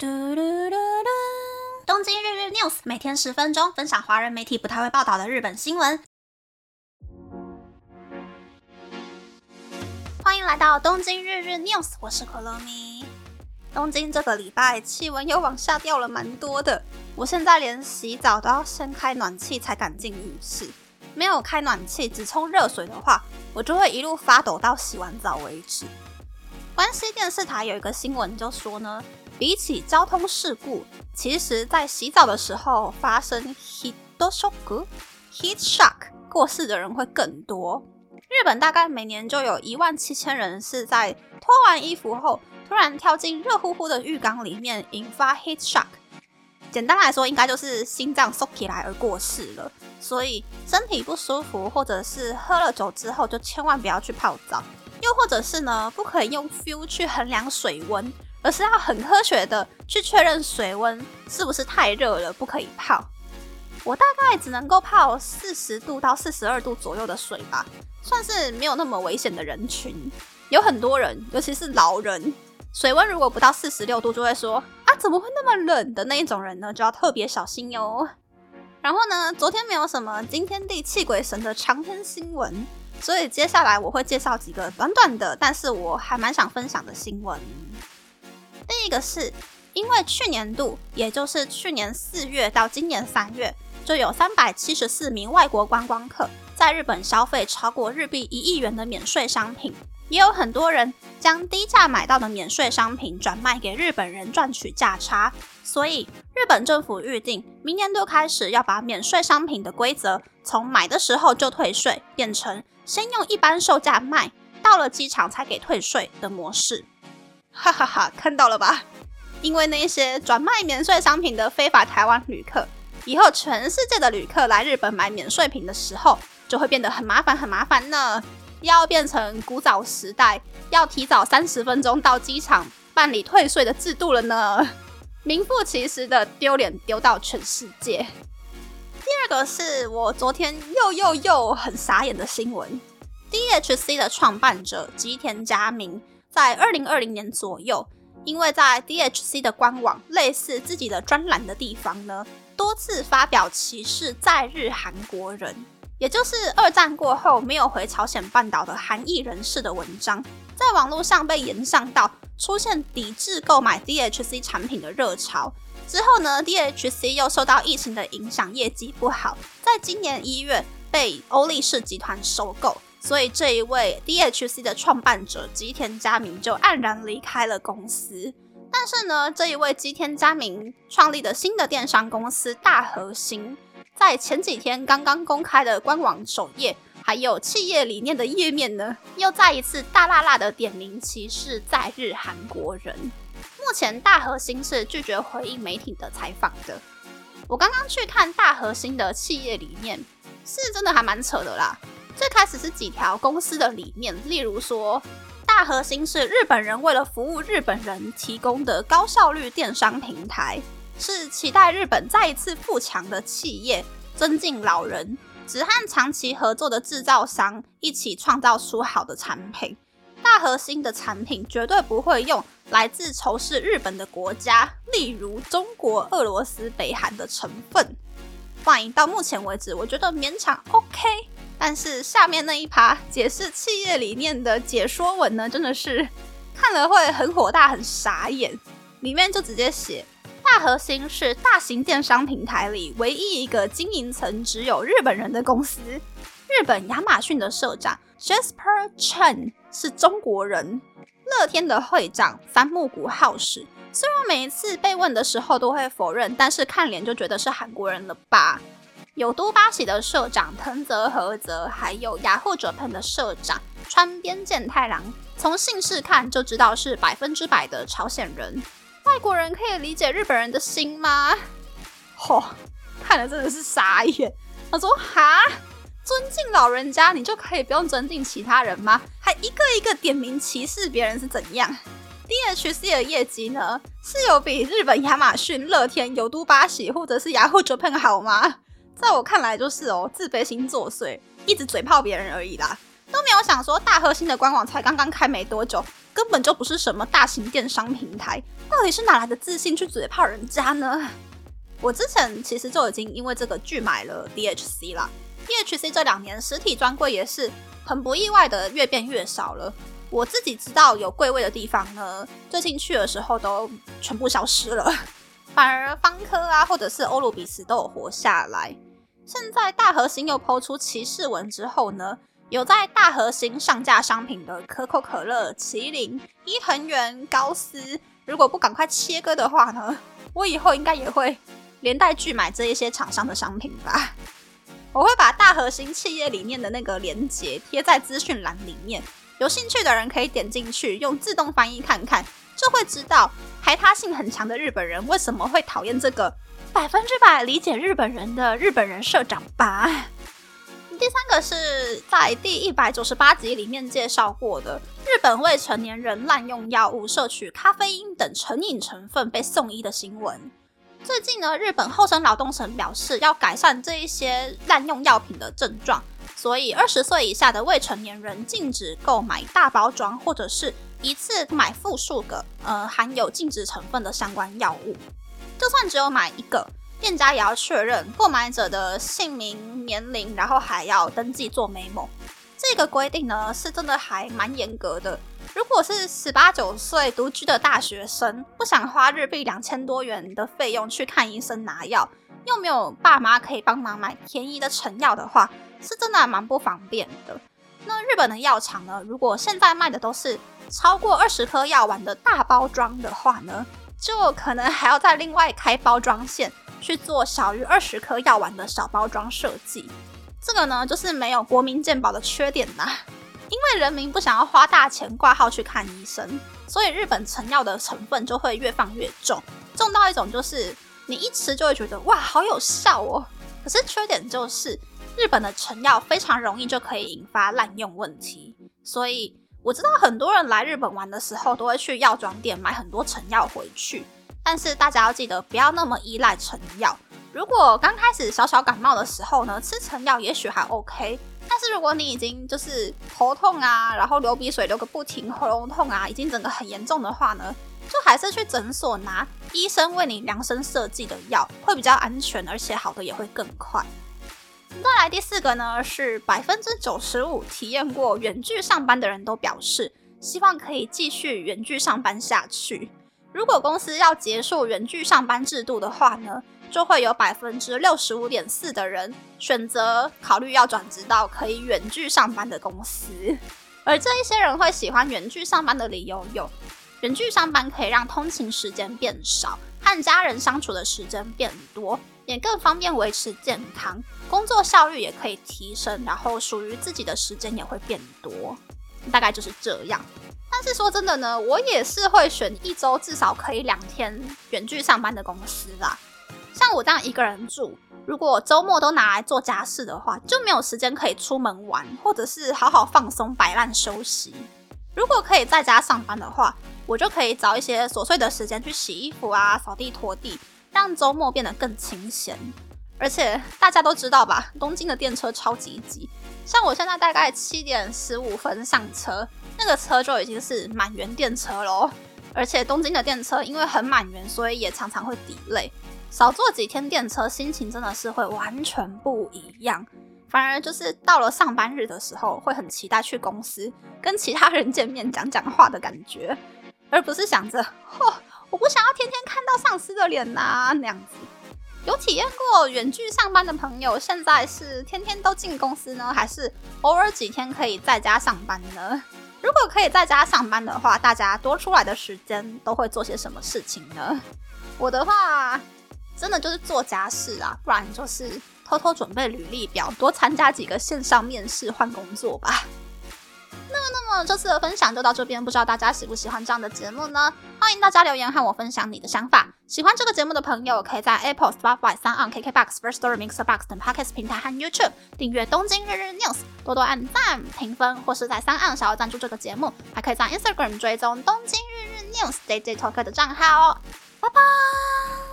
嘟嘟嘟嘟！东京日日 news 每天十分钟，分享华人媒体不太会报道的日本新闻。欢迎来到东京日日 news，我是可乐咪。东京这个礼拜气温又往下掉了蛮多的，我现在连洗澡都要先开暖气才敢进浴室。没有开暖气，只冲热水的话，我就会一路发抖到洗完澡为止。关西电视台有一个新闻就说呢。比起交通事故，其实在洗澡的时候发生 heat shock、heat shock 过世的人会更多。日本大概每年就有一万七千人是在脱完衣服后突然跳进热乎乎的浴缸里面，引发 heat shock。简单来说，应该就是心脏缩起来而过世了。所以身体不舒服，或者是喝了酒之后，就千万不要去泡澡。又或者是呢，不可以用 feel 去衡量水温。而是要很科学的去确认水温是不是太热了，不可以泡。我大概只能够泡四十度到四十二度左右的水吧，算是没有那么危险的人群。有很多人，尤其是老人，水温如果不到四十六度，就会说啊，怎么会那么冷的那一种人呢，就要特别小心哟。然后呢，昨天没有什么惊天地泣鬼神的长篇新闻，所以接下来我会介绍几个短短的，但是我还蛮想分享的新闻。第一个是因为去年度，也就是去年四月到今年三月，就有三百七十四名外国观光客在日本消费超过日币一亿元的免税商品，也有很多人将低价买到的免税商品转卖给日本人赚取价差。所以日本政府预定明年度开始要把免税商品的规则从买的时候就退税，变成先用一般售价卖，到了机场才给退税的模式。哈哈哈，看到了吧？因为那些转卖免税商品的非法台湾旅客，以后全世界的旅客来日本买免税品的时候，就会变得很麻烦，很麻烦呢。要变成古早时代，要提早三十分钟到机场办理退税的制度了呢。名副其实的丢脸丢到全世界。第二个是我昨天又又又很傻眼的新闻：DHC 的创办者吉田佳明。在二零二零年左右，因为在 DHC 的官网类似自己的专栏的地方呢，多次发表歧视在日韩国人，也就是二战过后没有回朝鲜半岛的韩裔人士的文章，在网络上被延上到出现抵制购买 DHC 产品的热潮。之后呢，DHC 又受到疫情的影响，业绩不好，在今年一月被欧力士集团收购。所以这一位 DHC 的创办者吉田佳明就黯然离开了公司。但是呢，这一位吉田佳明创立的新的电商公司大核心，在前几天刚刚公开的官网首页，还有企业理念的页面呢，又再一次大辣辣的点名歧视在日韩国人。目前大核心是拒绝回应媒体的采访的。我刚刚去看大核心的企业理念，是真的还蛮扯的啦。最开始是几条公司的理念，例如说，大核心是日本人为了服务日本人提供的高效率电商平台，是期待日本再一次富强的企业，尊敬老人，只和长期合作的制造商一起创造出好的产品。大核心的产品绝对不会用来自仇视日本的国家，例如中国、俄罗斯、北韩的成分。欢迎到目前为止，我觉得勉强 OK。但是下面那一趴解释企业理念的解说文呢，真的是看了会很火大、很傻眼。里面就直接写，大核心是大型电商平台里唯一一个经营层只有日本人的公司。日本亚马逊的社长 Jasper Chen 是中国人，乐天的会长三木谷浩史，虽然每一次被问的时候都会否认，但是看脸就觉得是韩国人了吧。有都巴喜的社长藤泽和泽，还有雅虎 Japan 的社长川边健太郎，从姓氏看就知道是百分之百的朝鲜人。外国人可以理解日本人的心吗？嚯，看了真的是傻眼。他说：“哈，尊敬老人家，你就可以不用尊敬其他人吗？还一个一个点名歧视别人是怎样？”DHC 的业绩呢，是有比日本亚马逊、乐天、有都巴喜或者是雅虎 Japan 好吗？在我看来，就是哦，自卑心作祟，一直嘴炮别人而已啦。都没有想说大核心的官网才刚刚开没多久，根本就不是什么大型电商平台，到底是哪来的自信去嘴炮人家呢？我之前其实就已经因为这个剧买了 DHC 啦。DHC 这两年实体专柜也是很不意外的越变越少了。我自己知道有柜位的地方呢，最近去的时候都全部消失了，反而方科啊或者是欧鲁比斯都有活下来。现在大核心又抛出歧视文之后呢，有在大核心上架商品的可口可乐、麒麟、伊藤园、高斯，如果不赶快切割的话呢，我以后应该也会。连带拒买这一些厂商的商品吧。我会把大核心企业里面的那个链接贴在资讯栏里面，有兴趣的人可以点进去用自动翻译看看，就会知道排他性很强的日本人为什么会讨厌这个百分之百理解日本人的日本人社长吧。第三个是在第一百九十八集里面介绍过的，日本未成年人滥用药物、摄取咖啡因等成瘾成分被送医的新闻。最近呢，日本厚生劳动省表示要改善这一些滥用药品的症状，所以二十岁以下的未成年人禁止购买大包装或者是一次买复数个呃含有禁止成分的相关药物。就算只有买一个，店家也要确认购买者的姓名、年龄，然后还要登记做 memo。这个规定呢，是真的还蛮严格的。如果是十八九岁独居的大学生，不想花日币两千多元的费用去看医生拿药，又没有爸妈可以帮忙买便宜的成药的话，是真的蛮不方便的。那日本的药厂呢，如果现在卖的都是超过二十颗药丸的大包装的话呢，就可能还要再另外开包装线去做小于二十颗药丸的小包装设计。这个呢，就是没有国民健保的缺点呐。因为人民不想要花大钱挂号去看医生，所以日本成药的成分就会越放越重，重到一种就是你一吃就会觉得哇，好有效哦。可是缺点就是日本的成药非常容易就可以引发滥用问题，所以我知道很多人来日本玩的时候都会去药妆店买很多成药回去，但是大家要记得不要那么依赖成药。如果刚开始小小感冒的时候呢，吃成药也许还 OK。但是如果你已经就是头痛啊，然后流鼻水流个不停，喉咙痛啊，已经整个很严重的话呢，就还是去诊所拿医生为你量身设计的药，会比较安全，而且好的也会更快。再来第四个呢，是百分之九十五体验过远距上班的人都表示，希望可以继续远距上班下去。如果公司要结束远距上班制度的话呢？就会有百分之六十五点四的人选择考虑要转职到可以远距上班的公司，而这一些人会喜欢远距上班的理由有：远距上班可以让通勤时间变少，和家人相处的时间变多，也更方便维持健康，工作效率也可以提升，然后属于自己的时间也会变多，大概就是这样。但是说真的呢，我也是会选一周至少可以两天远距上班的公司啦。像我这样一个人住，如果周末都拿来做家事的话，就没有时间可以出门玩，或者是好好放松、摆烂休息。如果可以在家上班的话，我就可以找一些琐碎的时间去洗衣服啊、扫地拖地，让周末变得更清闲。而且大家都知道吧，东京的电车超级挤，像我现在大概七点十五分上车，那个车就已经是满员电车喽。而且东京的电车因为很满员，所以也常常会抵累。少坐几天电车，心情真的是会完全不一样。反而就是到了上班日的时候，会很期待去公司跟其他人见面讲讲话的感觉，而不是想着嚯，我不想要天天看到上司的脸呐那样子。有体验过远距上班的朋友，现在是天天都进公司呢，还是偶尔几天可以在家上班呢？如果可以在家上班的话，大家多出来的时间都会做些什么事情呢？我的话。真的就是做家事啊，不然就是偷偷准备履历表，多参加几个线上面试换工作吧。那么，那么这次的分享就到这边，不知道大家喜不喜欢这样的节目呢？欢迎大家留言和我分享你的想法。喜欢这个节目的朋友，可以在 Apple、Spotify、三 on KK Box、First Story、Mix Box 等 Podcast 平台和 YouTube 订阅《东京日日 News》，多多按赞、评分，或是在三岸想要赞助这个节目，还可以在 Instagram 追踪《东京日日 News》Day Day Talk 的账号哦。拜拜。